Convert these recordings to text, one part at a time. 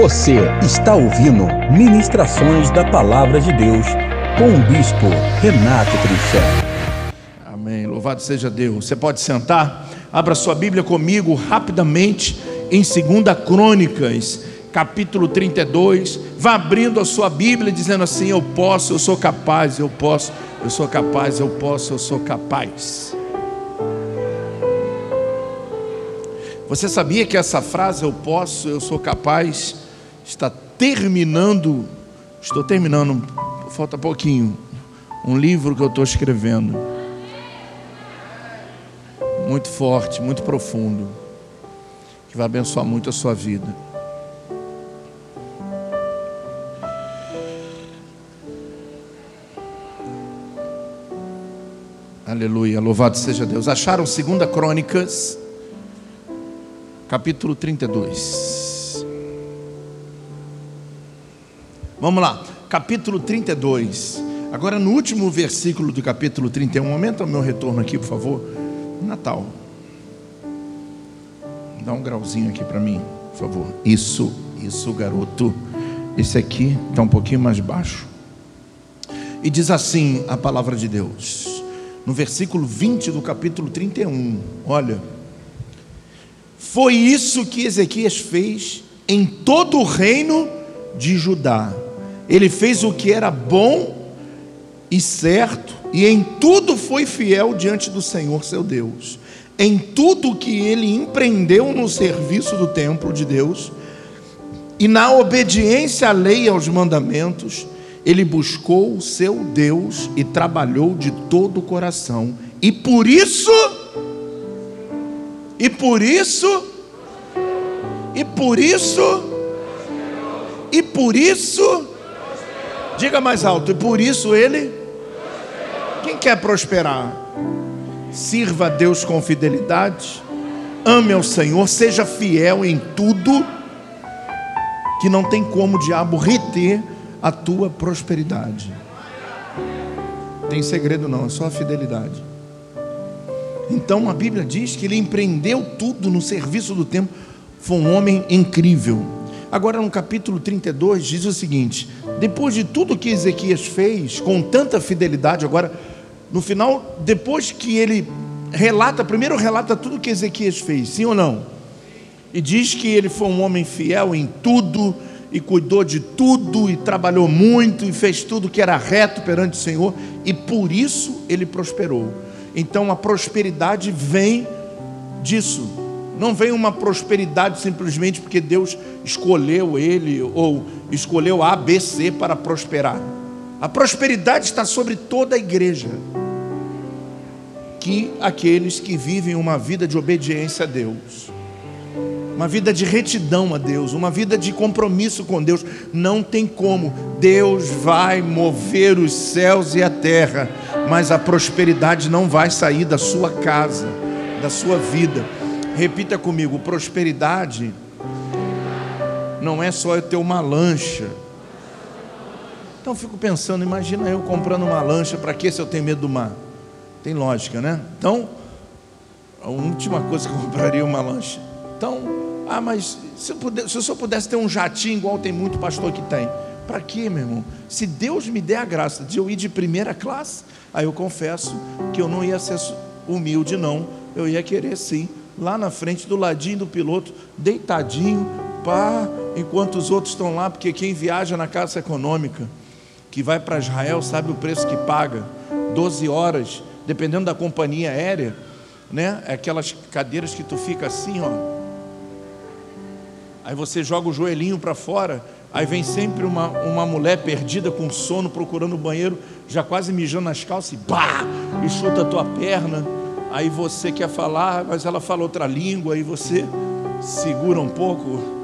Você está ouvindo Ministrações da Palavra de Deus com o Bispo Renato Trinchel. Amém. Louvado seja Deus. Você pode sentar? Abra sua Bíblia comigo rapidamente em 2 Crônicas, capítulo 32. Vá abrindo a sua Bíblia dizendo assim: Eu posso, eu sou capaz, eu posso, eu sou capaz, eu posso, eu sou capaz. Você sabia que essa frase, eu posso, eu sou capaz, está terminando, estou terminando, falta pouquinho, um livro que eu estou escrevendo. Muito forte, muito profundo, que vai abençoar muito a sua vida. Aleluia, louvado seja Deus. Acharam segunda Crônicas capítulo 32. Vamos lá, capítulo 32. Agora, no último versículo do capítulo 31, aumenta o meu retorno aqui, por favor. Natal. Dá um grauzinho aqui para mim, por favor. Isso, isso, garoto. Esse aqui está um pouquinho mais baixo. E diz assim a palavra de Deus, no versículo 20 do capítulo 31. Olha. Foi isso que Ezequias fez em todo o reino de Judá. Ele fez o que era bom e certo, e em tudo foi fiel diante do Senhor seu Deus. Em tudo que ele empreendeu no serviço do templo de Deus, e na obediência à lei e aos mandamentos, ele buscou o seu Deus e trabalhou de todo o coração. E por isso e por isso, e por isso, e por isso, diga mais alto, e por isso ele, quem quer prosperar, sirva a Deus com fidelidade, ame ao Senhor, seja fiel em tudo, que não tem como o diabo reter a tua prosperidade. Tem segredo não, é só a fidelidade. Então a Bíblia diz que ele empreendeu tudo no serviço do tempo, foi um homem incrível. Agora no capítulo 32 diz o seguinte: depois de tudo que Ezequias fez, com tanta fidelidade, agora no final, depois que ele relata, primeiro relata tudo que Ezequias fez, sim ou não? E diz que ele foi um homem fiel em tudo, e cuidou de tudo, e trabalhou muito, e fez tudo que era reto perante o Senhor, e por isso ele prosperou. Então a prosperidade vem disso. Não vem uma prosperidade simplesmente porque Deus escolheu ele ou escolheu A, B, C para prosperar. A prosperidade está sobre toda a igreja. Que aqueles que vivem uma vida de obediência a Deus, uma vida de retidão a Deus, uma vida de compromisso com Deus, não tem como. Deus vai mover os céus e a terra mas a prosperidade não vai sair da sua casa, da sua vida. Repita comigo: prosperidade não é só eu ter uma lancha. Então fico pensando, imagina eu comprando uma lancha, para que se eu tenho medo do mar? Tem lógica, né? Então, a última coisa que eu compraria é uma lancha. Então, ah, mas se eu, puder, se eu só pudesse ter um jatinho, igual tem muito pastor que tem, para quê, meu irmão? Se Deus me der a graça de eu ir de primeira classe, Aí eu confesso que eu não ia ser humilde, não. Eu ia querer sim, lá na frente, do ladinho do piloto, deitadinho, pá, enquanto os outros estão lá, porque quem viaja na casa econômica, que vai para Israel, sabe o preço que paga. 12 horas, dependendo da companhia aérea, né? É aquelas cadeiras que tu fica assim, ó. Aí você joga o joelhinho para fora Aí vem sempre uma, uma mulher perdida com sono, procurando o banheiro, já quase mijando nas calças, e pá! E chuta a tua perna. Aí você quer falar, mas ela fala outra língua, aí você segura um pouco.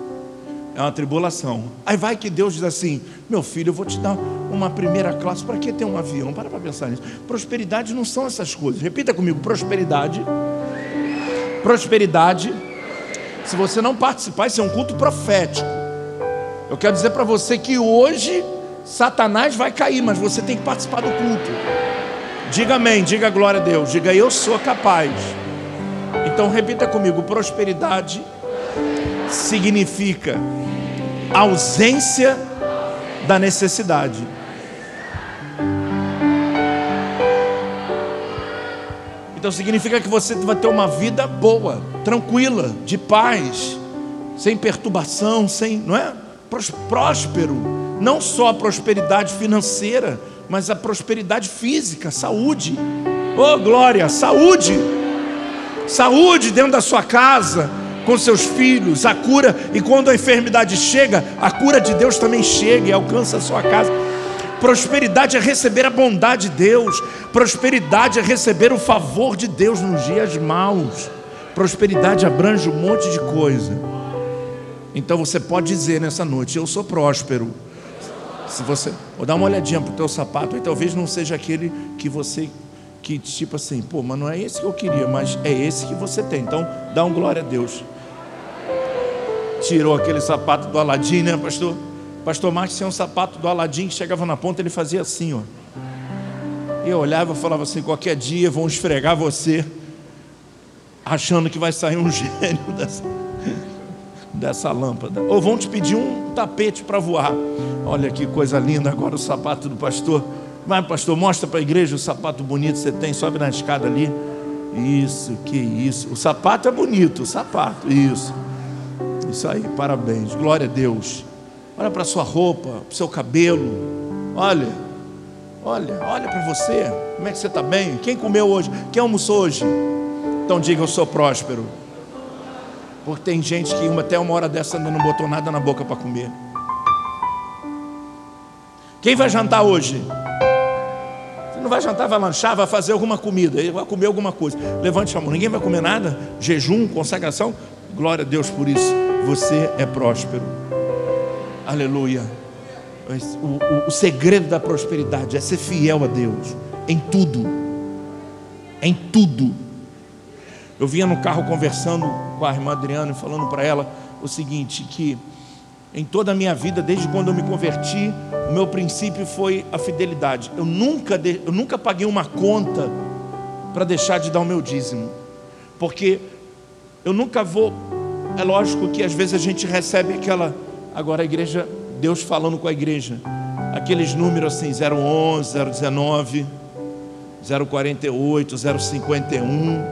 É uma tribulação. Aí vai que Deus diz assim: Meu filho, eu vou te dar uma primeira classe. Para que ter um avião? Para para pensar nisso. Prosperidade não são essas coisas. Repita comigo: prosperidade. Prosperidade. Se você não participar, isso é um culto profético. Eu quero dizer para você que hoje Satanás vai cair, mas você tem que participar do culto. Diga amém, diga glória a Deus, diga eu sou capaz. Então repita comigo: prosperidade significa ausência da necessidade. Então significa que você vai ter uma vida boa, tranquila, de paz, sem perturbação, sem, não é? Próspero, não só a prosperidade financeira, mas a prosperidade física, saúde. Oh, glória, saúde. Saúde dentro da sua casa, com seus filhos, a cura, e quando a enfermidade chega, a cura de Deus também chega e alcança a sua casa. Prosperidade é receber a bondade de Deus. Prosperidade é receber o favor de Deus nos dias maus. Prosperidade abrange um monte de coisa. Então você pode dizer nessa noite: Eu sou próspero. Se você, vou dar uma olhadinha para o teu sapato, e talvez não seja aquele que você que tipo assim, pô, mas não é esse que eu queria, mas é esse que você tem. Então, dá um glória a Deus. Tirou aquele sapato do Aladim, né, pastor? Pastor Marcos tinha um sapato do Aladim que chegava na ponta, ele fazia assim, ó. Eu olhava e falava assim: qualquer dia vão esfregar você, achando que vai sair um gênio dessa, dessa lâmpada. Ou vão te pedir um tapete para voar. Olha que coisa linda agora o sapato do pastor. Vai, pastor, mostra para a igreja o sapato bonito que você tem, sobe na escada ali. Isso, que isso. O sapato é bonito, o sapato, isso. Isso aí, parabéns, glória a Deus. Olha para a sua roupa, para o seu cabelo. Olha, olha, olha para você. Como é que você está bem? Quem comeu hoje? Quem almoçou hoje? Então diga: Eu sou próspero. Porque tem gente que até uma hora dessa ainda não botou nada na boca para comer. Quem vai jantar hoje? Você não vai jantar, vai lanchar, vai fazer alguma comida, vai comer alguma coisa. Levante a mão, ninguém vai comer nada? Jejum, consagração? Glória a Deus por isso. Você é próspero. Aleluia. O, o, o, segredo da prosperidade é ser fiel a Deus em tudo. Em tudo. Eu vinha no carro conversando com a irmã Adriana e falando para ela o seguinte: que em toda a minha vida, desde quando eu me converti, o meu princípio foi a fidelidade. Eu nunca, de, eu nunca paguei uma conta para deixar de dar o meu dízimo, porque eu nunca vou. É lógico que às vezes a gente recebe aquela Agora a igreja, Deus falando com a igreja, aqueles números assim, 011, 019, 048, 051,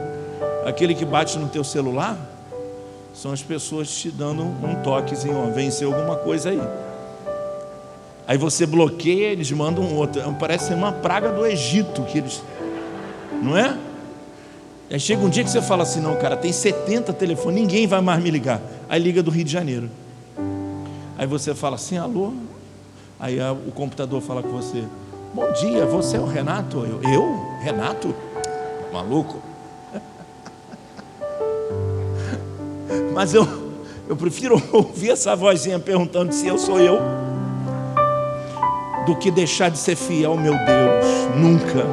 aquele que bate no teu celular, são as pessoas te dando um toquezinho, ó, venceu alguma coisa aí. Aí você bloqueia, eles mandam um outro. Parece ser uma praga do Egito que eles. Não é? Aí chega um dia que você fala assim: não, cara, tem 70 telefones, ninguém vai mais me ligar. Aí liga do Rio de Janeiro. Aí você fala assim, alô? Aí o computador fala com você, bom dia, você é o Renato? Eu, eu? Renato? Maluco? Mas eu, eu prefiro ouvir essa vozinha perguntando se eu sou eu, do que deixar de ser fiel ao meu Deus. Nunca.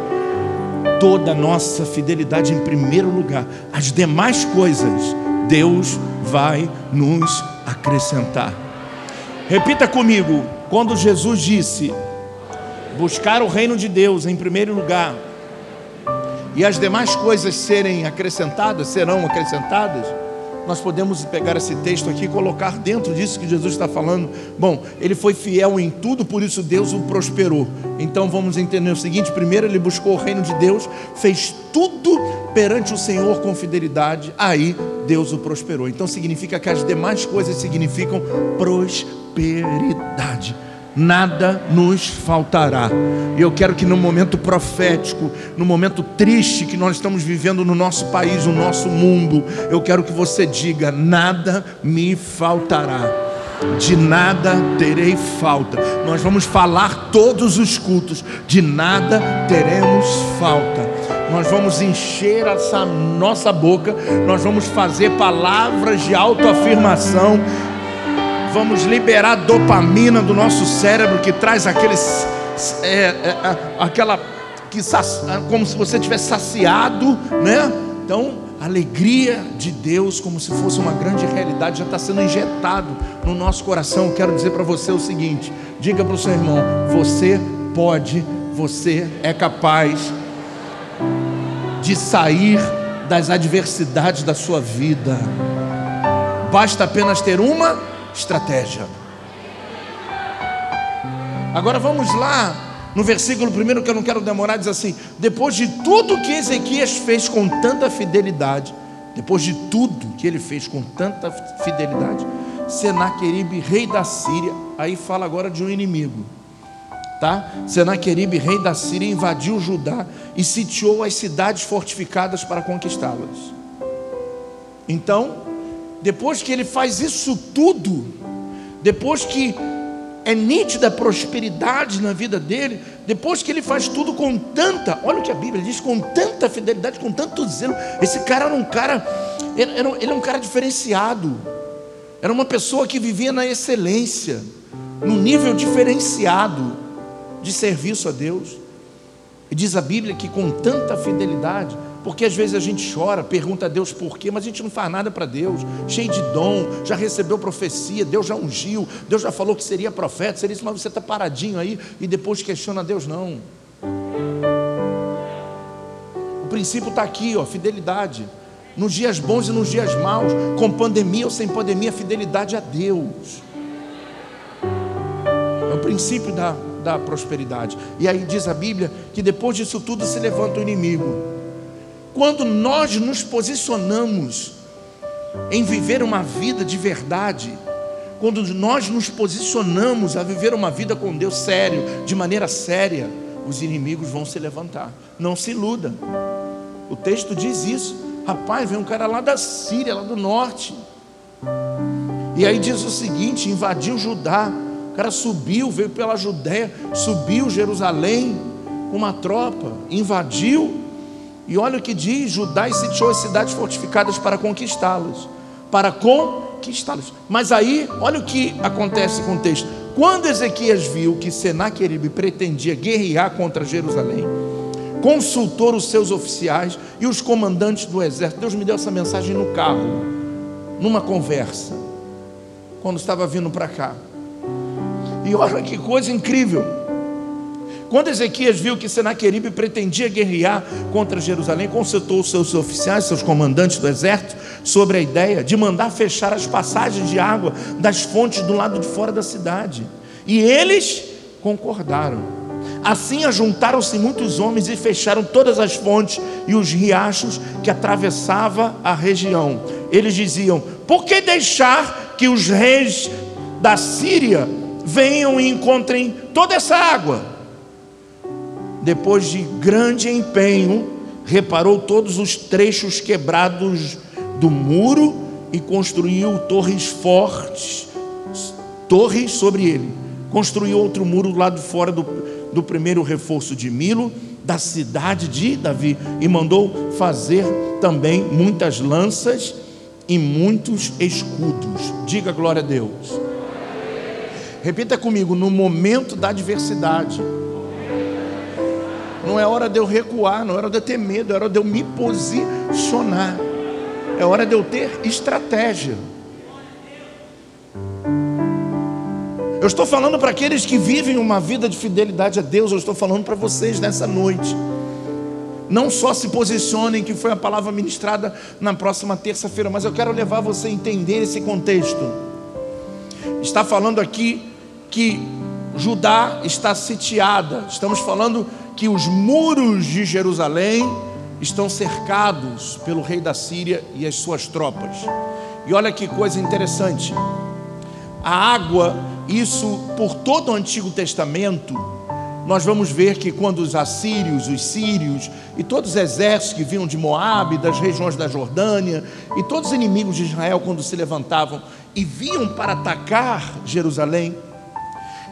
Toda a nossa fidelidade em primeiro lugar. As demais coisas, Deus vai nos acrescentar. Repita comigo, quando Jesus disse: buscar o reino de Deus em primeiro lugar, e as demais coisas serem acrescentadas, serão acrescentadas, nós podemos pegar esse texto aqui e colocar dentro disso que Jesus está falando. Bom, ele foi fiel em tudo, por isso Deus o prosperou. Então vamos entender o seguinte: primeiro ele buscou o reino de Deus, fez tudo perante o Senhor com fidelidade, aí Deus o prosperou. Então significa que as demais coisas significam prosperidade nada nos faltará. E eu quero que no momento profético, no momento triste que nós estamos vivendo no nosso país, no nosso mundo, eu quero que você diga: nada me faltará. De nada terei falta. Nós vamos falar todos os cultos, de nada teremos falta. Nós vamos encher essa nossa boca, nós vamos fazer palavras de autoafirmação vamos liberar dopamina do nosso cérebro que traz aqueles, é, é, aquela que como se você tivesse saciado, né? Então, a alegria de Deus, como se fosse uma grande realidade, já está sendo injetado no nosso coração. Eu quero dizer para você o seguinte: diga para o seu irmão, você pode, você é capaz de sair das adversidades da sua vida. Basta apenas ter uma estratégia. Agora vamos lá, no versículo primeiro que eu não quero demorar, diz assim: depois de tudo que Ezequias fez com tanta fidelidade, depois de tudo que ele fez com tanta fidelidade, Senaqueribe, rei da Síria, aí fala agora de um inimigo, tá? Senaqueribe, rei da Síria, invadiu Judá e sitiou as cidades fortificadas para conquistá-las. Então, depois que ele faz isso tudo, depois que é nítida a prosperidade na vida dele, depois que ele faz tudo com tanta, olha o que a Bíblia diz, com tanta fidelidade, com tanto zelo. Esse cara era um cara, ele era um cara diferenciado, era uma pessoa que vivia na excelência, no nível diferenciado de serviço a Deus. E diz a Bíblia que com tanta fidelidade, porque às vezes a gente chora, pergunta a Deus por quê, mas a gente não faz nada para Deus, cheio de dom, já recebeu profecia, Deus já ungiu, Deus já falou que seria profeta, seria isso, mas você está paradinho aí e depois questiona Deus, não. O princípio está aqui, ó, fidelidade. Nos dias bons e nos dias maus, com pandemia ou sem pandemia, fidelidade a Deus. É o princípio da, da prosperidade. E aí diz a Bíblia que depois disso tudo se levanta o inimigo quando nós nos posicionamos em viver uma vida de verdade, quando nós nos posicionamos a viver uma vida com Deus sério, de maneira séria, os inimigos vão se levantar. Não se iluda. O texto diz isso. Rapaz, vem um cara lá da Síria, lá do norte. E aí diz o seguinte: invadiu Judá. O cara subiu, veio pela Judéia, subiu Jerusalém com uma tropa, invadiu e olha o que diz: Judá e sitiou as cidades fortificadas para conquistá-las. Para conquistá-las. Mas aí, olha o que acontece com o texto. Quando Ezequias viu que Senaqueribe pretendia guerrear contra Jerusalém, consultou os seus oficiais e os comandantes do exército. Deus me deu essa mensagem no carro, numa conversa, quando estava vindo para cá. E olha que coisa incrível. Quando Ezequias viu que Senaqueribe pretendia guerrear contra Jerusalém, consultou seus oficiais, seus comandantes do exército, sobre a ideia de mandar fechar as passagens de água das fontes do lado de fora da cidade. E eles concordaram. Assim ajuntaram-se muitos homens e fecharam todas as fontes e os riachos que atravessava a região. Eles diziam: Por que deixar que os reis da Síria venham e encontrem toda essa água? Depois de grande empenho, reparou todos os trechos quebrados do muro e construiu torres fortes, torres sobre ele. Construiu outro muro do lado fora do, do primeiro reforço de Milo, da cidade de Davi, e mandou fazer também muitas lanças e muitos escudos. Diga glória a Deus. Repita comigo: no momento da adversidade não é hora de eu recuar, não é hora de eu ter medo, é hora de eu me posicionar. É hora de eu ter estratégia. Eu estou falando para aqueles que vivem uma vida de fidelidade a Deus, eu estou falando para vocês nessa noite. Não só se posicionem, que foi a palavra ministrada na próxima terça-feira, mas eu quero levar você a entender esse contexto. Está falando aqui que Judá está sitiada, estamos falando que os muros de Jerusalém estão cercados pelo rei da Síria e as suas tropas. E olha que coisa interessante. A água, isso por todo o Antigo Testamento, nós vamos ver que quando os assírios, os sírios e todos os exércitos que vinham de Moabe, das regiões da Jordânia, e todos os inimigos de Israel, quando se levantavam e vinham para atacar Jerusalém,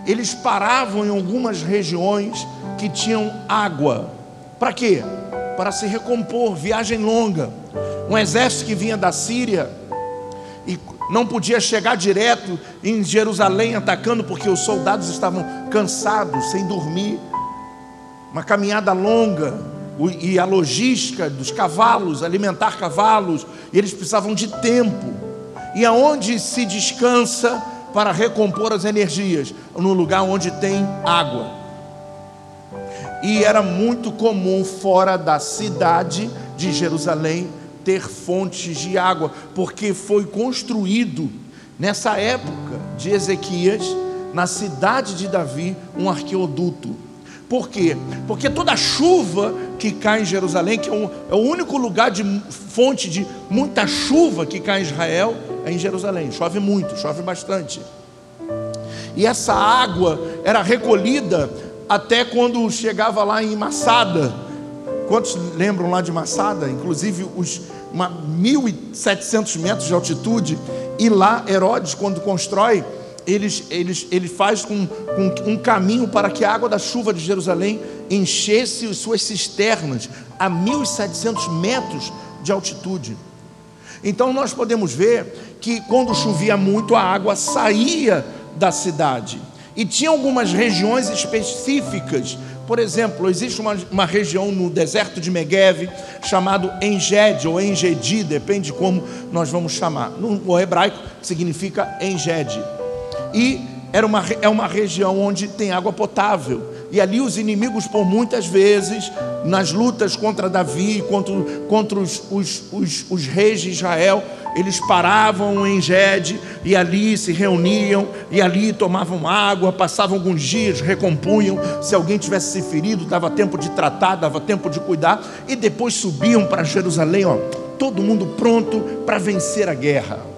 eles paravam em algumas regiões que tinham água. Para quê? Para se recompor, viagem longa. Um exército que vinha da Síria e não podia chegar direto em Jerusalém atacando porque os soldados estavam cansados, sem dormir. Uma caminhada longa e a logística dos cavalos, alimentar cavalos, eles precisavam de tempo. E aonde se descansa para recompor as energias? No lugar onde tem água. E era muito comum fora da cidade de Jerusalém ter fontes de água, porque foi construído nessa época de Ezequias na cidade de Davi um arqueoduto. Por quê? Porque toda chuva que cai em Jerusalém, que é, um, é, o único lugar de fonte de muita chuva que cai em Israel, é em Jerusalém. Chove muito, chove bastante. E essa água era recolhida até quando chegava lá em Massada. Quantos lembram lá de Massada? Inclusive os 1.700 metros de altitude. E lá Herodes, quando constrói ele faz um, um, um caminho para que a água da chuva de Jerusalém enchesse suas cisternas a 1.700 metros de altitude. Então nós podemos ver que quando chovia muito, a água saía da cidade. E tinha algumas regiões específicas. Por exemplo, existe uma, uma região no deserto de Megueve chamado Enged ou Engedi, depende de como nós vamos chamar. No hebraico significa Enged e era uma, é uma região onde tem água potável. E ali os inimigos, por muitas vezes, nas lutas contra Davi, contra, contra os, os, os, os reis de Israel, eles paravam em Gede e ali se reuniam e ali tomavam água, passavam alguns dias, recompunham. Se alguém tivesse se ferido, dava tempo de tratar, dava tempo de cuidar, e depois subiam para Jerusalém, ó, todo mundo pronto para vencer a guerra.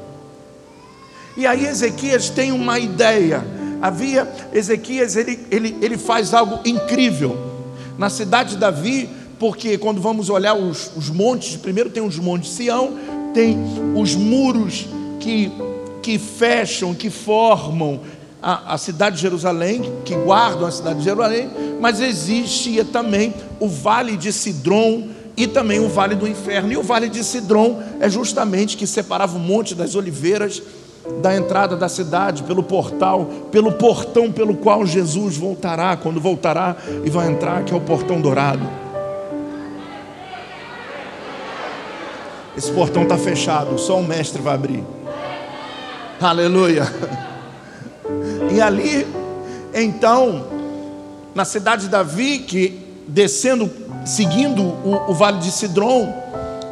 E aí Ezequias tem uma ideia. Havia, Ezequias, ele, ele, ele faz algo incrível. Na cidade de Davi, porque quando vamos olhar os, os montes, primeiro tem os montes Sião, tem os muros que, que fecham, que formam a, a, cidade de Jerusalém, que guardam a cidade de Jerusalém, mas existia também o vale de Sidrom e também o vale do inferno. E o vale de Sidrom é justamente que separava o monte das oliveiras da entrada da cidade, pelo portal, pelo portão pelo qual Jesus voltará, quando voltará e vai entrar, que é o portão dourado. Esse portão está fechado, só o mestre vai abrir. Aleluia. E ali, então, na cidade de Davi, que descendo, seguindo o, o vale de Sidrom,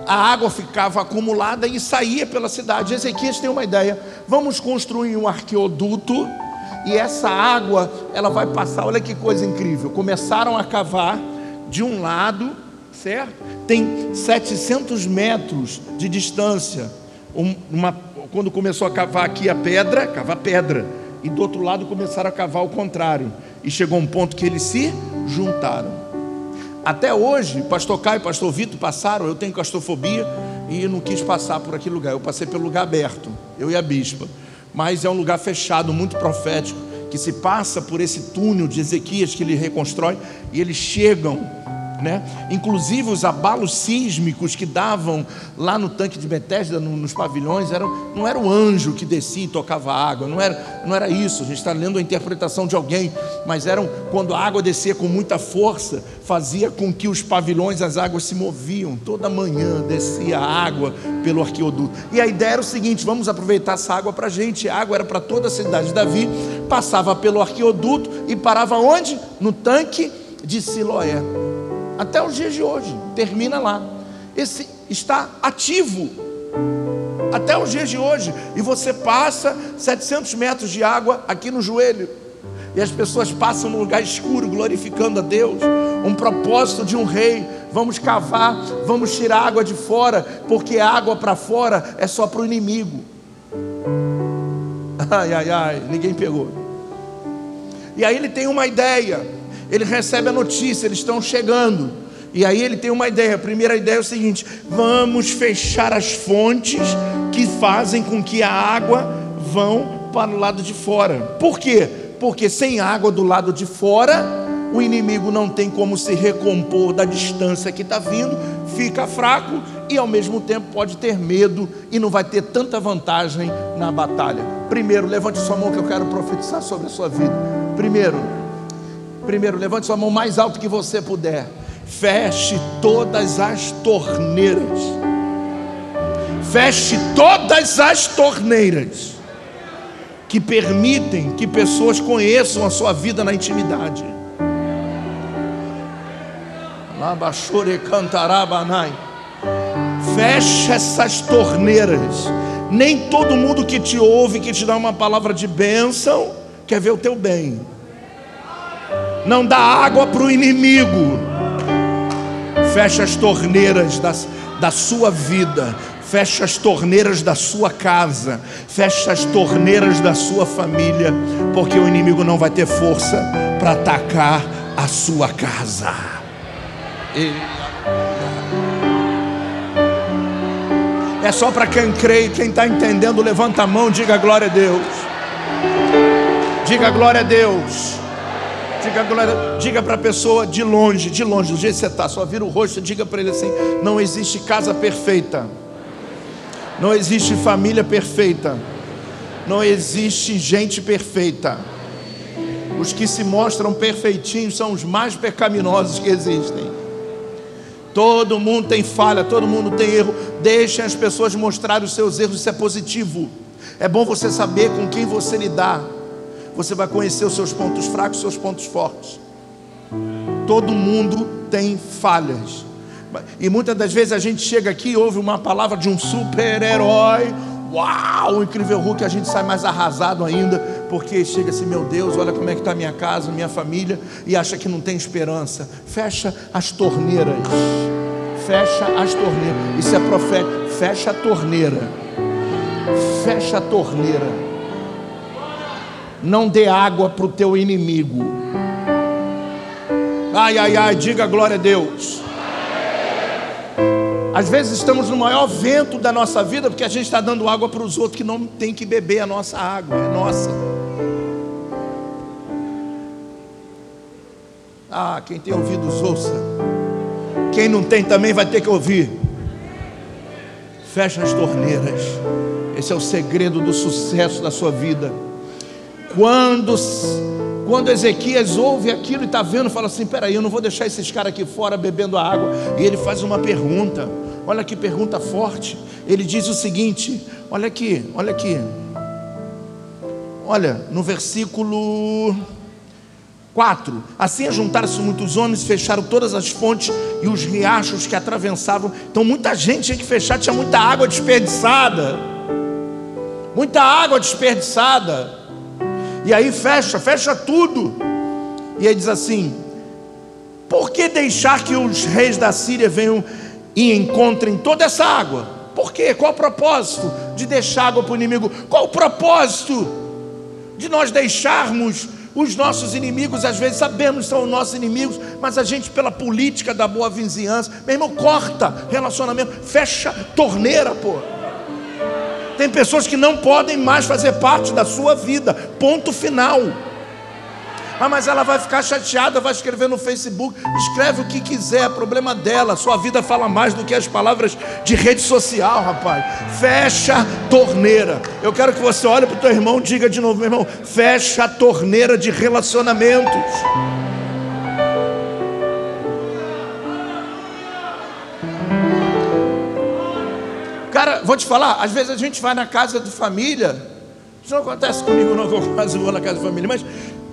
a água ficava acumulada e saía pela cidade. Ezequias tem uma ideia: vamos construir um arqueoduto e essa água ela vai passar. Olha que coisa incrível! Começaram a cavar de um lado, certo? Tem 700 metros de distância. Uma, quando começou a cavar aqui a pedra, cavar pedra, e do outro lado começaram a cavar o contrário. E chegou um ponto que eles se juntaram. Até hoje, pastor Caio e pastor Vitor passaram, eu tenho claustrofobia e não quis passar por aquele lugar. Eu passei pelo lugar aberto, eu e a bispa. Mas é um lugar fechado, muito profético, que se passa por esse túnel de Ezequias que ele reconstrói e eles chegam né? Inclusive os abalos sísmicos que davam lá no tanque de Betesda, no, nos pavilhões, eram, não era o anjo que descia e tocava água, não era, não era isso. A gente está lendo a interpretação de alguém, mas eram quando a água descia com muita força, fazia com que os pavilhões, as águas se moviam. Toda manhã descia água pelo arqueoduto. E a ideia era o seguinte: vamos aproveitar essa água para a gente. A água era para toda a cidade de Davi, passava pelo arqueoduto e parava onde? No tanque de Siloé até os dias de hoje, termina lá. Esse está ativo até os dias de hoje. E você passa 700 metros de água aqui no joelho. E as pessoas passam num lugar escuro, glorificando a Deus. Um propósito de um rei. Vamos cavar, vamos tirar água de fora, porque água para fora é só para o inimigo. Ai, ai, ai, ninguém pegou. E aí ele tem uma ideia ele recebe a notícia, eles estão chegando. E aí ele tem uma ideia. A primeira ideia é o seguinte: vamos fechar as fontes que fazem com que a água vão para o lado de fora. Por quê? Porque sem água do lado de fora, o inimigo não tem como se recompor da distância que está vindo, fica fraco e ao mesmo tempo pode ter medo e não vai ter tanta vantagem na batalha. Primeiro, levante sua mão que eu quero profetizar sobre a sua vida. Primeiro, Primeiro, levante sua mão mais alto que você puder. Feche todas as torneiras. Feche todas as torneiras que permitem que pessoas conheçam a sua vida na intimidade. Feche essas torneiras. Nem todo mundo que te ouve, que te dá uma palavra de bênção, quer ver o teu bem. Não dá água para o inimigo. Fecha as torneiras das, da sua vida. Fecha as torneiras da sua casa. Fecha as torneiras da sua família. Porque o inimigo não vai ter força para atacar a sua casa. É só para quem crê, quem está entendendo, levanta a mão, diga glória a Deus. Diga glória a Deus. Diga, glória, diga para a pessoa de longe, de longe, do jeito que você está, só vira o rosto, diga para ele assim: não existe casa perfeita, não existe família perfeita, não existe gente perfeita. Os que se mostram perfeitinhos são os mais pecaminosos que existem. Todo mundo tem falha, todo mundo tem erro. Deixem as pessoas mostrarem os seus erros, isso é positivo. É bom você saber com quem você lidar. Você vai conhecer os seus pontos fracos, os seus pontos fortes. Todo mundo tem falhas. E muitas das vezes a gente chega aqui e ouve uma palavra de um super-herói. Uau, o incrível Hulk, a gente sai mais arrasado ainda, porque chega assim, meu Deus, olha como é que está minha casa, minha família, e acha que não tem esperança. Fecha as torneiras fecha as torneiras. Isso é profético. Fecha a torneira. Fecha a torneira. Não dê água para o teu inimigo. Ai, ai, ai, diga glória a Deus. Às vezes estamos no maior vento da nossa vida porque a gente está dando água para os outros que não tem que beber a nossa água, é nossa. Ah, quem tem ouvidos, ouça. Quem não tem também vai ter que ouvir. Fecha as torneiras. Esse é o segredo do sucesso da sua vida. Quando, quando Ezequias ouve aquilo e está vendo, fala assim: peraí, eu não vou deixar esses caras aqui fora bebendo a água. E ele faz uma pergunta. Olha que pergunta forte. Ele diz o seguinte: olha aqui, olha aqui. Olha, no versículo 4. Assim ajuntaram-se muitos homens, fecharam todas as fontes e os riachos que atravessavam. Então muita gente tinha que fechar, tinha muita água desperdiçada. Muita água desperdiçada. E aí fecha, fecha tudo. E aí diz assim: Por que deixar que os reis da Síria venham e encontrem toda essa água? Por quê? Qual o propósito de deixar água para o inimigo? Qual o propósito de nós deixarmos os nossos inimigos, às vezes sabemos que são os nossos inimigos, mas a gente, pela política da boa vizinhança, meu irmão, corta relacionamento, fecha torneira, pô. Tem pessoas que não podem mais fazer parte da sua vida, ponto final. Ah, mas ela vai ficar chateada, vai escrever no Facebook. Escreve o que quiser, é problema dela. Sua vida fala mais do que as palavras de rede social, rapaz. Fecha a torneira. Eu quero que você olhe para o teu irmão diga de novo, meu irmão, fecha a torneira de relacionamentos. Vou te falar, às vezes a gente vai na casa de família. Isso não acontece comigo, não, que eu quase vou na casa de família, mas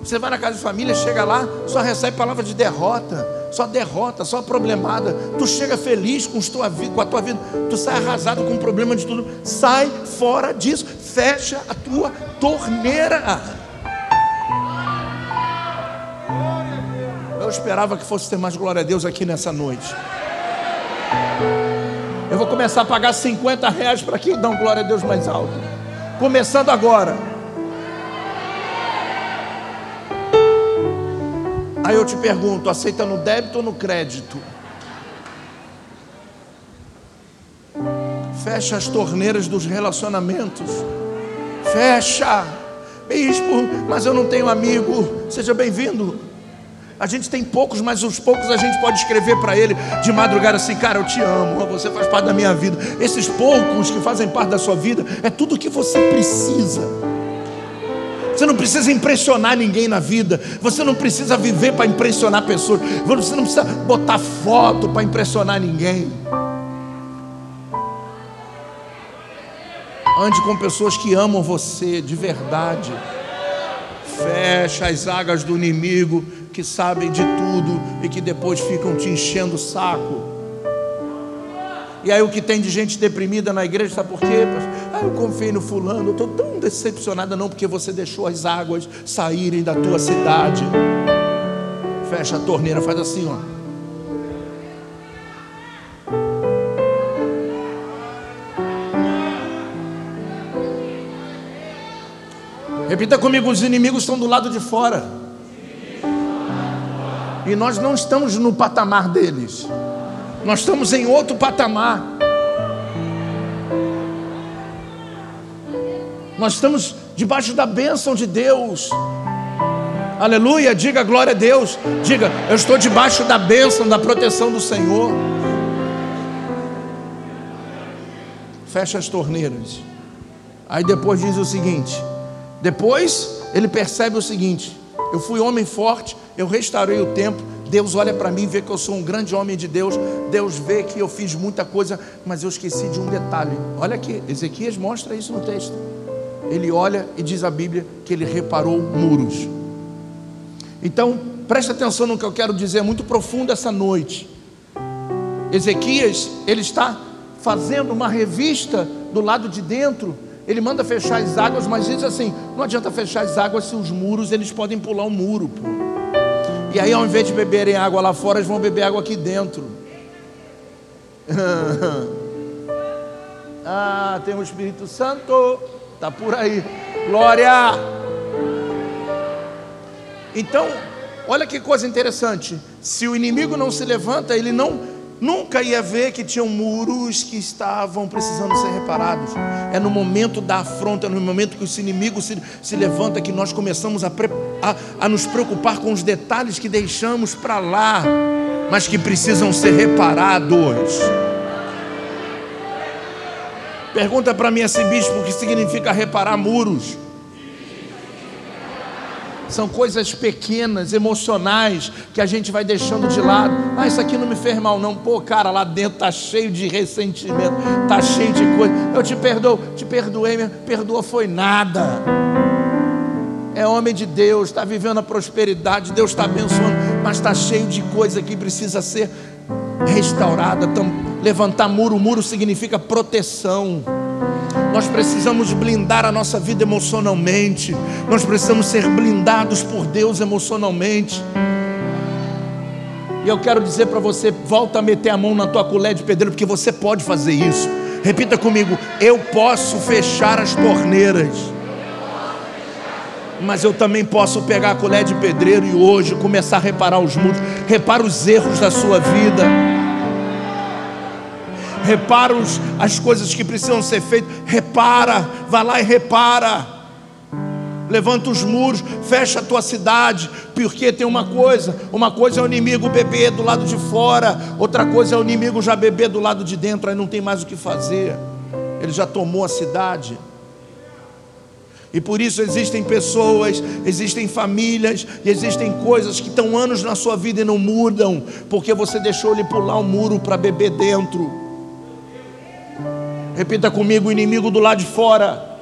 você vai na casa de família, chega lá, só recebe palavra de derrota, só derrota, só problemada. Tu chega feliz com, tua, com a tua vida, tu sai arrasado com o problema de tudo. Sai fora disso, fecha a tua torneira. Eu esperava que fosse ter mais glória a Deus aqui nessa noite. Eu vou começar a pagar 50 reais para quem dá um glória a Deus mais alto. Começando agora. Aí eu te pergunto: aceita no débito ou no crédito? Fecha as torneiras dos relacionamentos. Fecha. Bispo, mas eu não tenho amigo. Seja bem-vindo. A gente tem poucos, mas os poucos a gente pode escrever para ele de madrugada assim: Cara, eu te amo, você faz parte da minha vida. Esses poucos que fazem parte da sua vida é tudo o que você precisa. Você não precisa impressionar ninguém na vida. Você não precisa viver para impressionar pessoas. Você não precisa botar foto para impressionar ninguém. Ande com pessoas que amam você de verdade. Fecha as águas do inimigo que sabem de tudo e que depois ficam te enchendo o saco. E aí o que tem de gente deprimida na igreja, sabe por quê? Ah, eu confiei no fulano, eu estou tão decepcionada não, porque você deixou as águas saírem da tua cidade. Fecha a torneira, faz assim, ó. Repita comigo: os inimigos estão do lado de fora. E nós não estamos no patamar deles. Nós estamos em outro patamar. Nós estamos debaixo da bênção de Deus. Aleluia, diga glória a Deus. Diga, eu estou debaixo da bênção, da proteção do Senhor. Fecha as torneiras. Aí depois diz o seguinte: depois ele percebe o seguinte: eu fui homem forte, eu restaurei o templo. Deus olha para mim vê que eu sou um grande homem de Deus. Deus vê que eu fiz muita coisa, mas eu esqueci de um detalhe. Olha aqui, Ezequias mostra isso no texto. Ele olha e diz a Bíblia que ele reparou muros. Então, preste atenção no que eu quero dizer, é muito profundo essa noite. Ezequias, ele está fazendo uma revista do lado de dentro ele manda fechar as águas, mas diz assim: não adianta fechar as águas se os muros eles podem pular o um muro. Pô. E aí, ao invés de beberem água lá fora, eles vão beber água aqui dentro. ah, tem o Espírito Santo, tá por aí. Glória! Então, olha que coisa interessante. Se o inimigo não se levanta, ele não nunca ia ver que tinham muros que estavam precisando ser reparados. É no momento da afronta, é no momento que esse inimigo se, se levanta, que nós começamos a, a, a nos preocupar com os detalhes que deixamos para lá, mas que precisam ser reparados. Pergunta para mim esse bispo o que significa reparar muros. São coisas pequenas, emocionais, que a gente vai deixando de lado. Ah, isso aqui não me fez mal, não. Pô, cara, lá dentro tá cheio de ressentimento, tá cheio de coisa. Eu te perdoo, te perdoei, me perdoa foi nada. É homem de Deus, está vivendo a prosperidade, Deus está abençoando, mas está cheio de coisa que precisa ser restaurada. Levantar muro, muro significa proteção. Nós precisamos blindar a nossa vida emocionalmente. Nós precisamos ser blindados por Deus emocionalmente. E eu quero dizer para você: volta a meter a mão na tua colher de pedreiro, porque você pode fazer isso. Repita comigo: eu posso fechar as torneiras. Mas eu também posso pegar a colher de pedreiro e hoje começar a reparar os muros. Repara os erros da sua vida repara os, as coisas que precisam ser feitas, repara, vai lá e repara. Levanta os muros, fecha a tua cidade, porque tem uma coisa: uma coisa é o inimigo beber do lado de fora, outra coisa é o inimigo já beber do lado de dentro, aí não tem mais o que fazer, ele já tomou a cidade. E por isso existem pessoas, existem famílias, existem coisas que estão anos na sua vida e não mudam, porque você deixou ele pular o muro para beber dentro. Repita comigo: inimigo do lado de fora.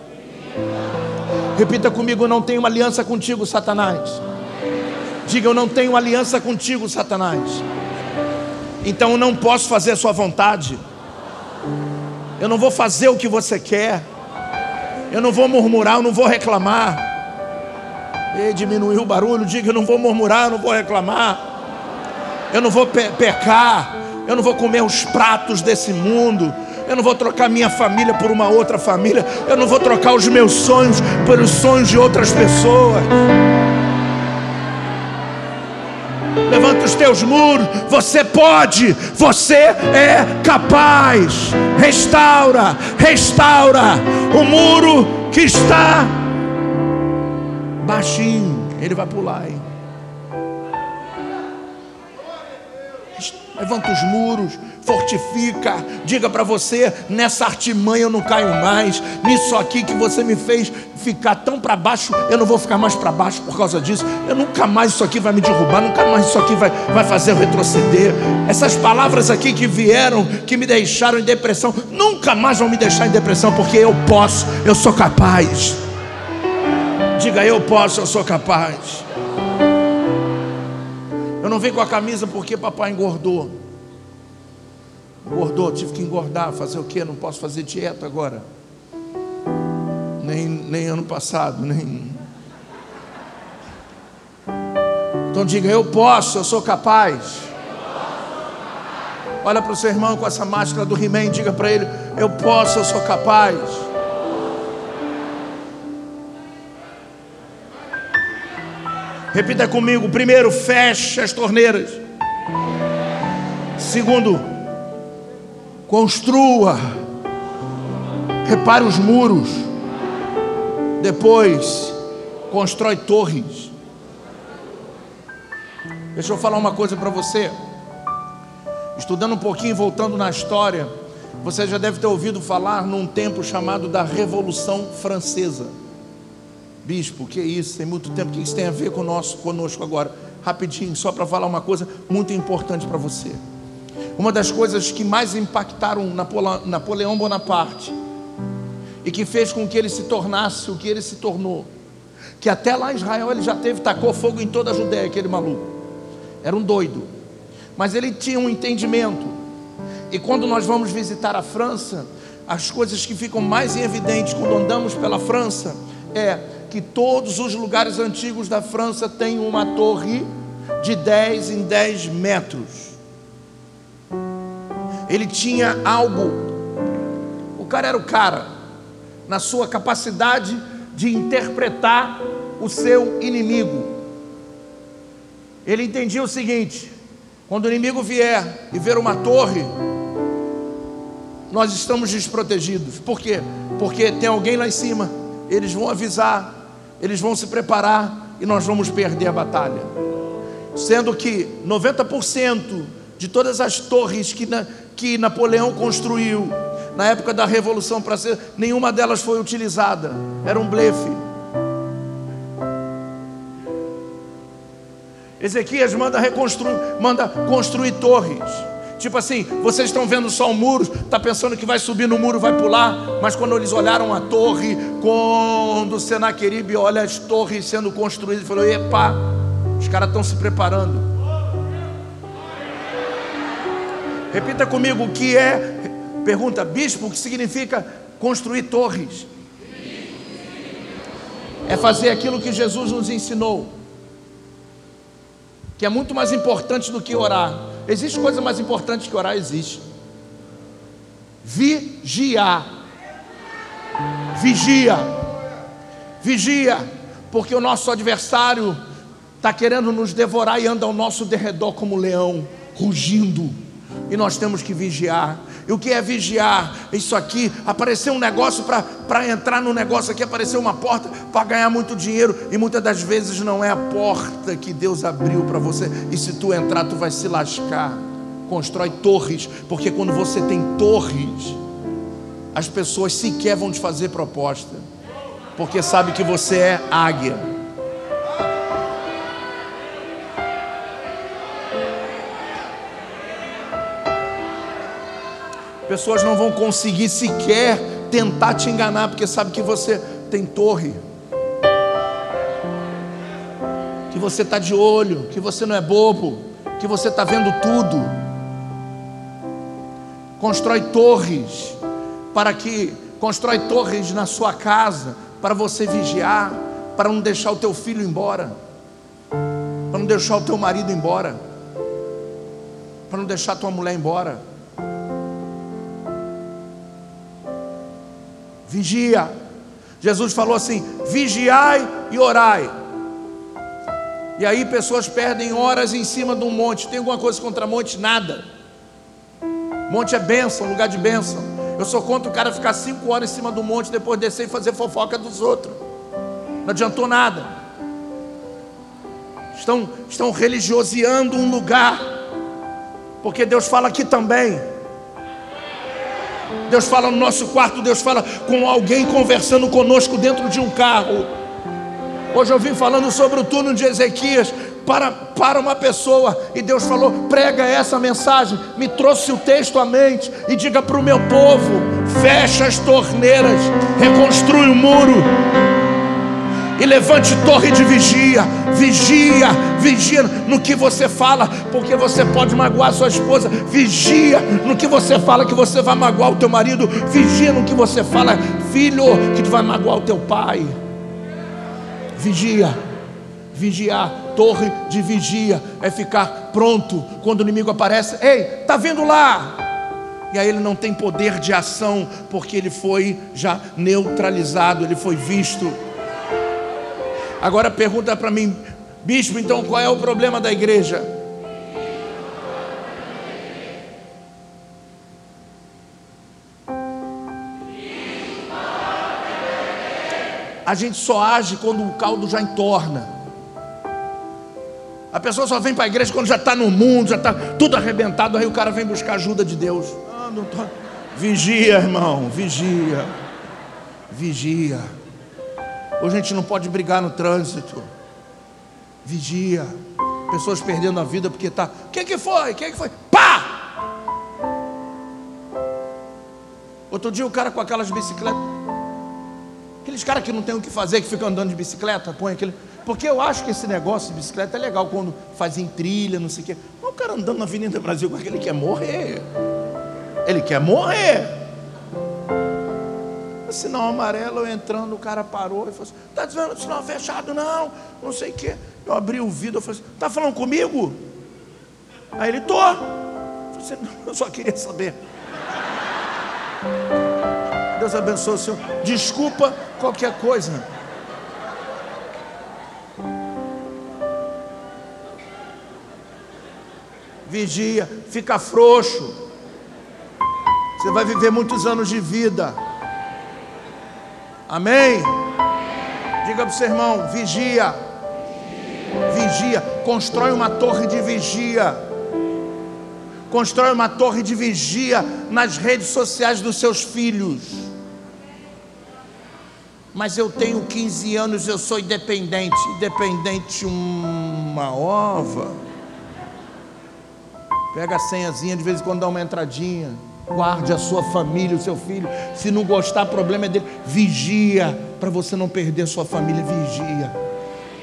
Repita comigo: não tenho aliança contigo, Satanás. Diga: eu não tenho aliança contigo, Satanás. Então eu não posso fazer a sua vontade. Eu não vou fazer o que você quer. Eu não vou murmurar, eu não vou reclamar. E diminuiu o barulho, diga: eu não vou murmurar, eu não vou reclamar. Eu não vou pe pecar. Eu não vou comer os pratos desse mundo. Eu não vou trocar minha família por uma outra família. Eu não vou trocar os meus sonhos pelos sonhos de outras pessoas. Levanta os teus muros. Você pode. Você é capaz. Restaura, restaura o muro que está baixinho. Ele vai pular, Levanta os muros fortifica, diga para você: nessa artimanha eu não caio mais, nisso aqui que você me fez ficar tão para baixo, eu não vou ficar mais para baixo por causa disso, eu nunca mais isso aqui vai me derrubar, nunca mais isso aqui vai, vai fazer eu retroceder. Essas palavras aqui que vieram, que me deixaram em depressão, nunca mais vão me deixar em depressão, porque eu posso, eu sou capaz. Diga, eu posso, eu sou capaz. Eu não venho com a camisa porque papai engordou. Engordou, tive que engordar, fazer o quê? Não posso fazer dieta agora. Nem, nem ano passado, nem. Então diga, eu posso, eu sou capaz. Olha para o seu irmão com essa máscara do He-Man, diga para ele, eu posso, eu sou capaz. Repita comigo: primeiro, feche as torneiras. Segundo, construa, repare os muros. Depois, constrói torres. Deixa eu falar uma coisa para você. Estudando um pouquinho, voltando na história, você já deve ter ouvido falar num tempo chamado da Revolução Francesa. Bispo, que é isso? Tem muito tempo. O que isso tem a ver conosco, conosco agora? Rapidinho, só para falar uma coisa muito importante para você. Uma das coisas que mais impactaram Napoleão Bonaparte e que fez com que ele se tornasse o que ele se tornou, que até lá em Israel ele já teve, tacou fogo em toda a Judéia, aquele maluco. Era um doido, mas ele tinha um entendimento. E quando nós vamos visitar a França, as coisas que ficam mais em evidente quando andamos pela França é que todos os lugares antigos da França têm uma torre de 10 em 10 metros. Ele tinha algo, o cara era o cara, na sua capacidade de interpretar o seu inimigo. Ele entendia o seguinte: quando o inimigo vier e ver uma torre, nós estamos desprotegidos. Por quê? Porque tem alguém lá em cima, eles vão avisar, eles vão se preparar e nós vamos perder a batalha. Sendo que 90% de todas as torres que, na, que Napoleão construiu na época da Revolução Francesa, nenhuma delas foi utilizada, era um blefe. Ezequias manda reconstruir, manda construir torres. Tipo assim, vocês estão vendo só o muro, está pensando que vai subir no muro, vai pular, mas quando eles olharam a torre, quando Senaqueribe olha as torres sendo construídas, falou: epa, os caras estão se preparando. Repita comigo o que é, pergunta, bispo, o que significa construir torres? É fazer aquilo que Jesus nos ensinou, que é muito mais importante do que orar Existe coisa mais importante que orar? Existe. Vigiar. Vigia. Vigia. Porque o nosso adversário está querendo nos devorar e anda ao nosso derredor como leão, rugindo. E nós temos que vigiar. E o que é vigiar? Isso aqui, apareceu um negócio para entrar no negócio aqui, apareceu uma porta para ganhar muito dinheiro. E muitas das vezes não é a porta que Deus abriu para você. E se tu entrar, tu vai se lascar. Constrói torres, porque quando você tem torres, as pessoas sequer vão te fazer proposta, porque sabe que você é águia. Pessoas não vão conseguir sequer tentar te enganar, porque sabe que você tem torre. Que você está de olho, que você não é bobo, que você está vendo tudo. Constrói torres para que constrói torres na sua casa para você vigiar, para não deixar o teu filho embora, para não deixar o teu marido embora, para não deixar tua mulher embora. Vigia. Jesus falou assim: vigiai e orai. E aí pessoas perdem horas em cima de um monte. Tem alguma coisa contra monte? Nada. Monte é bênção, lugar de bênção. Eu sou contra o cara ficar cinco horas em cima do monte, depois descer e fazer fofoca dos outros. Não adiantou nada. Estão, estão religioseando um lugar. Porque Deus fala aqui também. Deus fala no nosso quarto, Deus fala com alguém conversando conosco dentro de um carro. Hoje eu vim falando sobre o turno de Ezequias para, para uma pessoa e Deus falou: prega essa mensagem. Me trouxe o texto à mente e diga para o meu povo: fecha as torneiras, reconstrui o muro e levante torre de vigia, vigia, Vigia no que você fala, porque você pode magoar sua esposa. Vigia no que você fala, que você vai magoar o teu marido. Vigia no que você fala, filho, que tu vai magoar o teu pai. Vigia. Vigiar, torre de vigia é ficar pronto quando o inimigo aparece. Ei, tá vindo lá? e aí ele não tem poder de ação, porque ele foi já neutralizado, ele foi visto. Agora pergunta para mim, bispo, então qual é o problema da igreja? A gente só age quando o caldo já entorna. A pessoa só vem para a igreja quando já está no mundo, já está tudo arrebentado, aí o cara vem buscar ajuda de Deus não tô... Vigia, irmão, vigia. Vigia. Hoje a gente não pode brigar no trânsito. Vigia. Pessoas perdendo a vida porque tá. O que, foi? O que, foi? Pá! Outro dia o cara com aquelas bicicletas. Aqueles caras que não tem o que fazer, que ficam andando de bicicleta, põe aquele. Porque eu acho que esse negócio de bicicleta é legal quando fazem trilha, não sei o quê. Mas o cara andando na Avenida Brasil com aquele que quer morrer. Ele quer morrer. O sinal amarelo, eu entrando, o cara parou e falou assim: Está dizendo sinal fechado? Não, não sei o quê. Eu abri o vidro, eu falei assim: Está falando comigo? Aí ele: Tô. Eu, assim, eu só queria saber. Deus abençoe o senhor. Desculpa qualquer coisa. Vigia, fica frouxo. Você vai viver muitos anos de vida. Amém? Diga para o seu irmão: vigia. Vigia. Constrói uma torre de vigia. Constrói uma torre de vigia nas redes sociais dos seus filhos. Mas eu tenho 15 anos, eu sou independente. Independente uma ova. Pega a senhazinha, de vez em quando dá uma entradinha. Guarde a sua família, o seu filho. Se não gostar, problema é dele. Vigia para você não perder sua família. Vigia.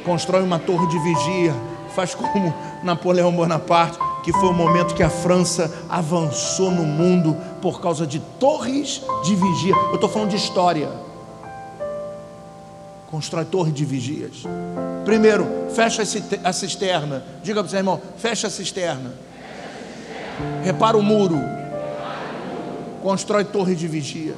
Constrói uma torre de vigia. Faz como Napoleão Bonaparte, que foi o momento que a França avançou no mundo por causa de torres de vigia. Eu estou falando de história. Constrói torre de vigias. Primeiro, fecha a cisterna. Diga para o seu irmão: fecha a cisterna. Repara o muro constrói torre de vigia.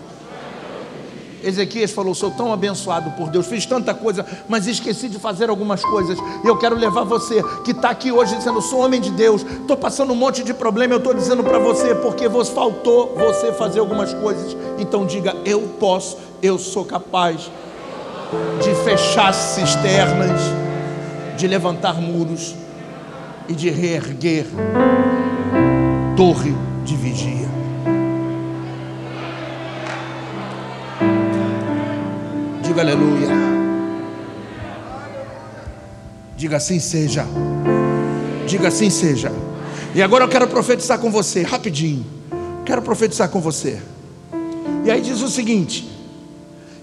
Ezequias falou: Sou tão abençoado por Deus, fiz tanta coisa, mas esqueci de fazer algumas coisas. E eu quero levar você que está aqui hoje dizendo: Sou homem de Deus, estou passando um monte de problema. Eu estou dizendo para você, porque vos faltou você fazer algumas coisas. Então diga: Eu posso, eu sou capaz de fechar cisternas, de levantar muros e de reerguer torre de vigia. Diga aleluia. Diga assim seja. Diga assim seja. E agora eu quero profetizar com você, rapidinho. Quero profetizar com você. E aí diz o seguinte: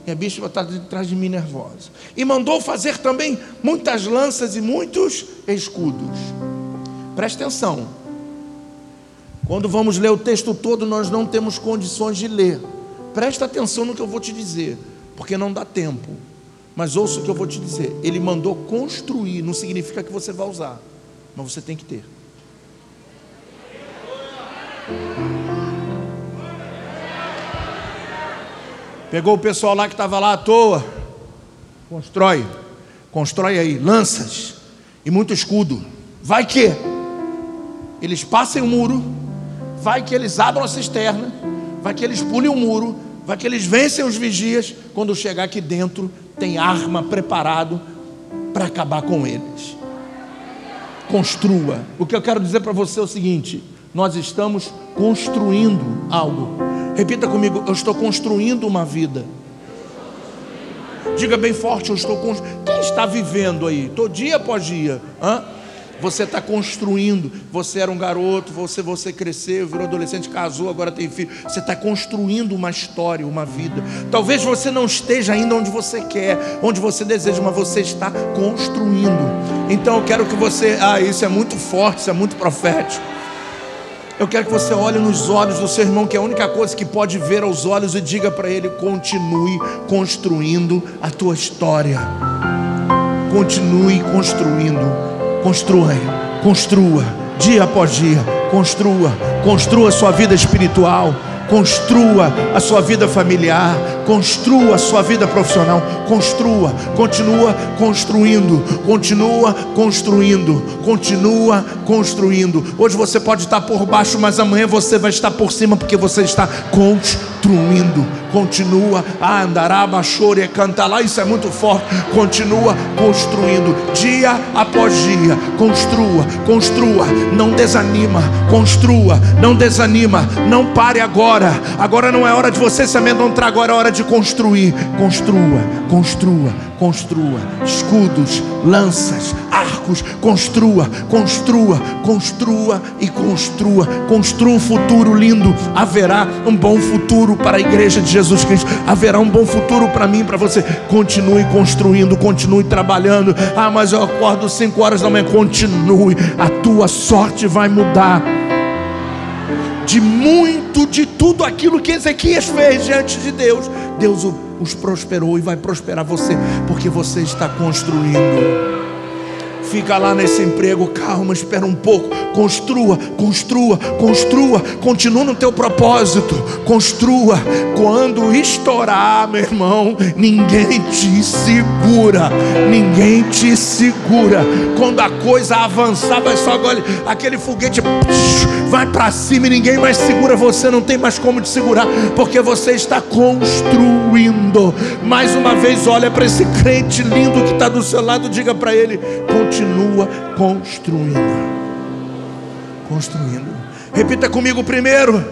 e a bicha está atrás de mim nervosa. E mandou fazer também muitas lanças e muitos escudos. Preste atenção. Quando vamos ler o texto todo, nós não temos condições de ler. Presta atenção no que eu vou te dizer porque não dá tempo. Mas ouça o que eu vou te dizer: Ele mandou construir, não significa que você vai usar, mas você tem que ter. Pegou o pessoal lá que estava lá à toa, constrói, constrói aí lanças e muito escudo. Vai que eles passem o muro, vai que eles abram a cisterna, vai que eles pulem o muro, vai que eles vencem os vigias, quando chegar aqui dentro, tem arma preparado para acabar com eles. Construa. O que eu quero dizer para você é o seguinte: nós estamos construindo algo. Repita comigo, eu estou construindo uma vida. Diga bem forte, eu estou construindo. Quem está vivendo aí? Todo dia após dia. Hã? Você está construindo. Você era um garoto, você, você cresceu, virou adolescente, casou, agora tem filho. Você está construindo uma história, uma vida. Talvez você não esteja ainda onde você quer, onde você deseja, mas você está construindo. Então eu quero que você. Ah, isso é muito forte, isso é muito profético. Eu quero que você olhe nos olhos do seu irmão, que é a única coisa que pode ver aos olhos, e diga para ele: continue construindo a tua história. Continue construindo. Construa, construa, dia após dia. Construa, construa a sua vida espiritual construa a sua vida familiar, construa a sua vida profissional, construa, continua construindo, continua construindo, continua construindo. Hoje você pode estar por baixo, mas amanhã você vai estar por cima porque você está construindo. Continua a andar, e cantar lá, isso é muito forte. Continua construindo, dia após dia. Construa, construa, não desanima, construa, não desanima, não pare agora agora. Não é hora de você se amedrontar, agora é hora de construir. Construa, construa, construa. Escudos, lanças, arcos. Construa, construa, construa e construa. Construa um futuro lindo. Haverá um bom futuro para a igreja de Jesus Cristo. Haverá um bom futuro para mim, para você. Continue construindo, continue trabalhando. Ah, mas eu acordo 5 horas da manhã. Continue. A tua sorte vai mudar de muito de tudo aquilo que Ezequias fez diante de Deus, Deus os prosperou e vai prosperar você, porque você está construindo. Fica lá nesse emprego, calma, espera um pouco. Construa, construa, construa. Continua no teu propósito. Construa. Quando estourar, meu irmão, ninguém te segura. Ninguém te segura. Quando a coisa avançar, vai só agora aquele foguete vai para cima e ninguém mais segura você, não tem mais como te segurar, porque você está construindo. Mais uma vez, olha para esse crente lindo que está do seu lado, diga para ele: continua construindo. Construindo. Repita comigo primeiro: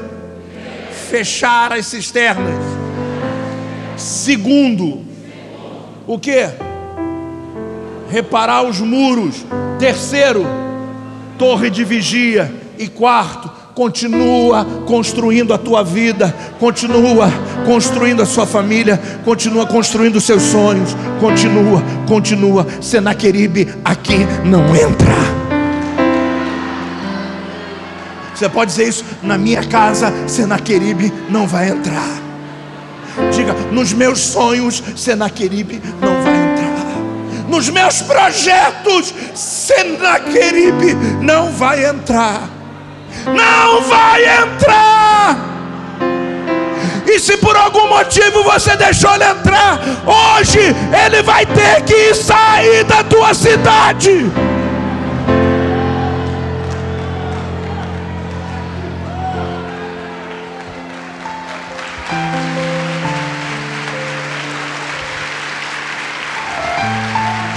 fechar as cisternas. Segundo, o que? Reparar os muros. Terceiro, torre de vigia. E quarto, continua construindo a tua vida, continua construindo a sua família, continua construindo os seus sonhos, continua, continua. Senaqueribe aqui não entra. Você pode dizer isso na minha casa, Senaqueribe não vai entrar. Diga, nos meus sonhos, Senaqueribe não vai entrar. Nos meus projetos, Senaqueribe não vai entrar não vai entrar. E se por algum motivo você deixou ele entrar, hoje ele vai ter que sair da tua cidade.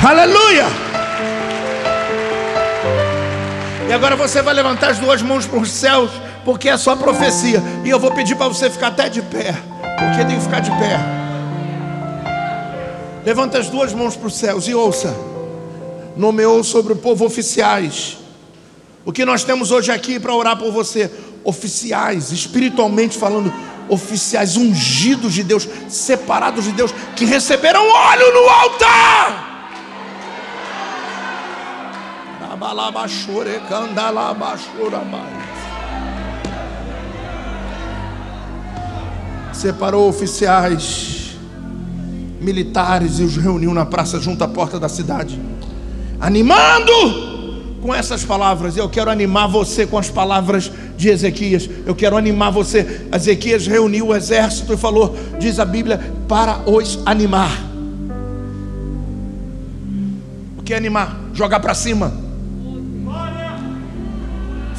Aleluia! E agora você vai levantar as duas mãos para os céus, porque é só profecia. E eu vou pedir para você ficar até de pé, porque tem que ficar de pé. Levanta as duas mãos para os céus e ouça. Nomeou sobre o povo oficiais. O que nós temos hoje aqui para orar por você? Oficiais, espiritualmente falando, oficiais ungidos de Deus, separados de Deus, que receberam óleo no altar. Separou oficiais militares e os reuniu na praça junto à porta da cidade, animando com essas palavras. Eu quero animar você com as palavras de Ezequias. Eu quero animar você. Ezequias reuniu o exército e falou, diz a Bíblia, para os animar. O que é animar? Jogar para cima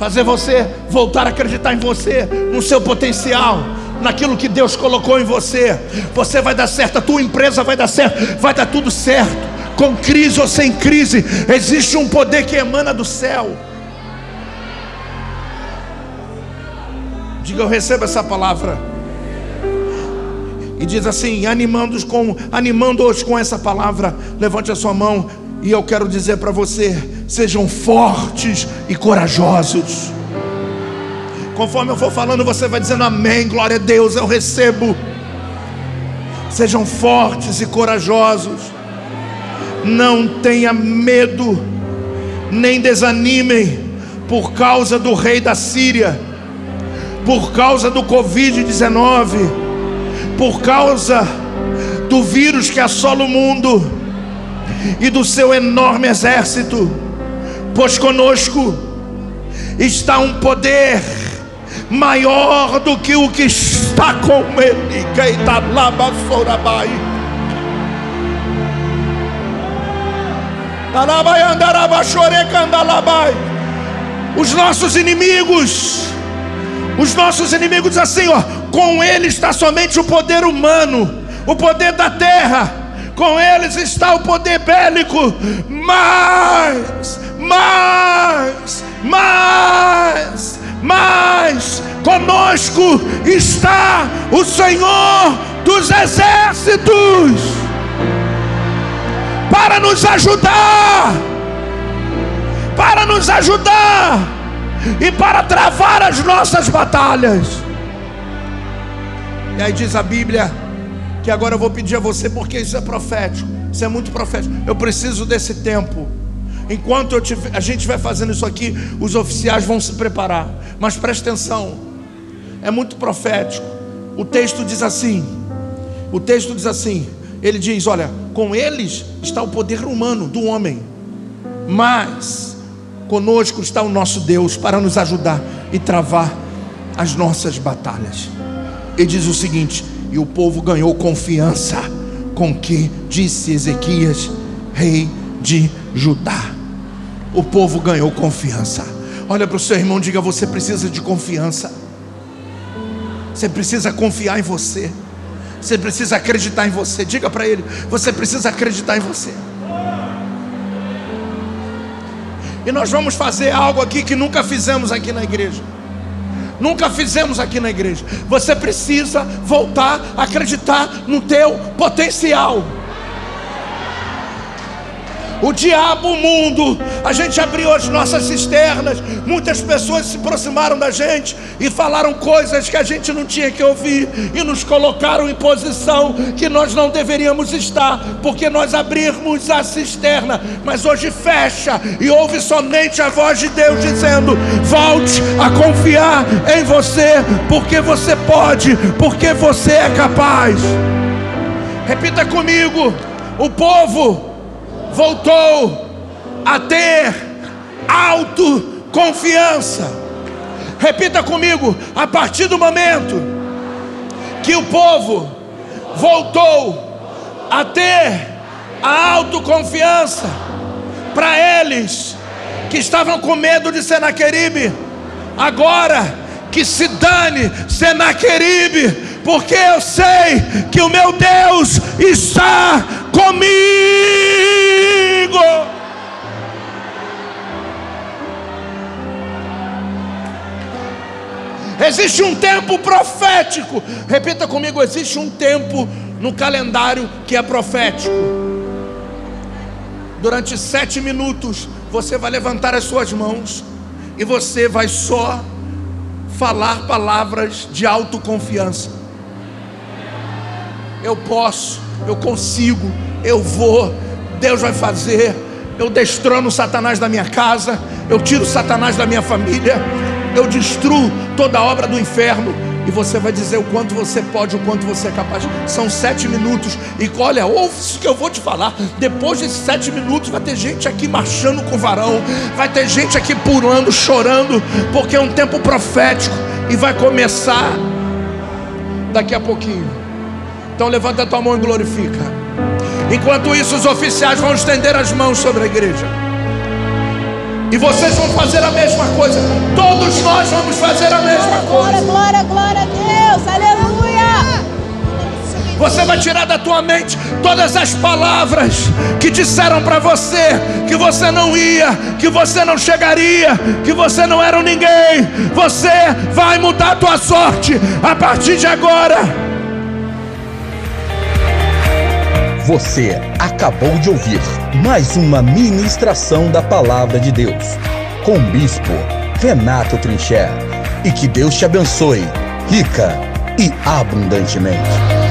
fazer você voltar a acreditar em você, no seu potencial, naquilo que Deus colocou em você. Você vai dar certo, a tua empresa vai dar certo, vai dar tudo certo, com crise ou sem crise, existe um poder que emana do céu. Diga, eu recebo essa palavra. E diz assim, animando-os com, animando-os com essa palavra. Levante a sua mão e eu quero dizer para você: Sejam fortes e corajosos. Conforme eu for falando, você vai dizendo amém, glória a Deus, eu recebo. Sejam fortes e corajosos. Não tenha medo, nem desanimem por causa do rei da Síria, por causa do Covid-19, por causa do vírus que assola o mundo e do seu enorme exército, pois conosco está um poder maior do que o que está com ele. Os nossos inimigos, os nossos inimigos assim, ó, com ele está somente o poder humano, o poder da terra, com eles está o poder bélico, mas, mais, mais, mas conosco está o Senhor dos exércitos. Para nos ajudar, para nos ajudar. E para travar as nossas batalhas. E aí diz a Bíblia que agora eu vou pedir a você, porque isso é profético, isso é muito profético. Eu preciso desse tempo. Enquanto a gente vai fazendo isso aqui, os oficiais vão se preparar. Mas preste atenção, é muito profético. O texto diz assim: o texto diz assim, ele diz: olha, com eles está o poder humano do homem, mas conosco está o nosso Deus para nos ajudar e travar as nossas batalhas. Ele diz o seguinte: e o povo ganhou confiança com que disse Ezequias, rei de Judá. O povo ganhou confiança. Olha para o seu irmão, diga: você precisa de confiança. Você precisa confiar em você. Você precisa acreditar em você. Diga para ele: você precisa acreditar em você. E nós vamos fazer algo aqui que nunca fizemos aqui na igreja. Nunca fizemos aqui na igreja. Você precisa voltar a acreditar no teu potencial o diabo, o mundo. A gente abriu as nossas cisternas, muitas pessoas se aproximaram da gente e falaram coisas que a gente não tinha que ouvir e nos colocaram em posição que nós não deveríamos estar, porque nós abrimos a cisterna, mas hoje fecha e ouve somente a voz de Deus dizendo: volte a confiar em você, porque você pode, porque você é capaz. Repita comigo: o povo voltou a ter autoconfiança. Repita comigo: a partir do momento que o povo voltou a ter a autoconfiança, para eles que estavam com medo de Senaqueribe, agora que se dane Senaqueribe, porque eu sei que o meu Deus está comigo. Existe um tempo profético. Repita comigo: existe um tempo no calendário que é profético. Durante sete minutos, você vai levantar as suas mãos e você vai só falar palavras de autoconfiança. Eu posso, eu consigo, eu vou, Deus vai fazer. Eu destrono Satanás da minha casa, eu tiro Satanás da minha família, eu destruo toda a obra do inferno. E você vai dizer o quanto você pode, o quanto você é capaz. São sete minutos. E olha, ouve isso que eu vou te falar. Depois desses sete minutos, vai ter gente aqui marchando com varão. Vai ter gente aqui pulando, chorando. Porque é um tempo profético. E vai começar daqui a pouquinho. Então levanta a tua mão e glorifica. Enquanto isso, os oficiais vão estender as mãos sobre a igreja. E vocês vão fazer a mesma coisa. Todos nós vamos fazer a mesma glória, coisa. Glória, glória a Deus. Aleluia. Você vai tirar da tua mente todas as palavras que disseram para você que você não ia, que você não chegaria, que você não era um ninguém. Você vai mudar a tua sorte a partir de agora. Você acabou de ouvir mais uma ministração da Palavra de Deus com o Bispo Renato Trincher. E que Deus te abençoe, rica e abundantemente.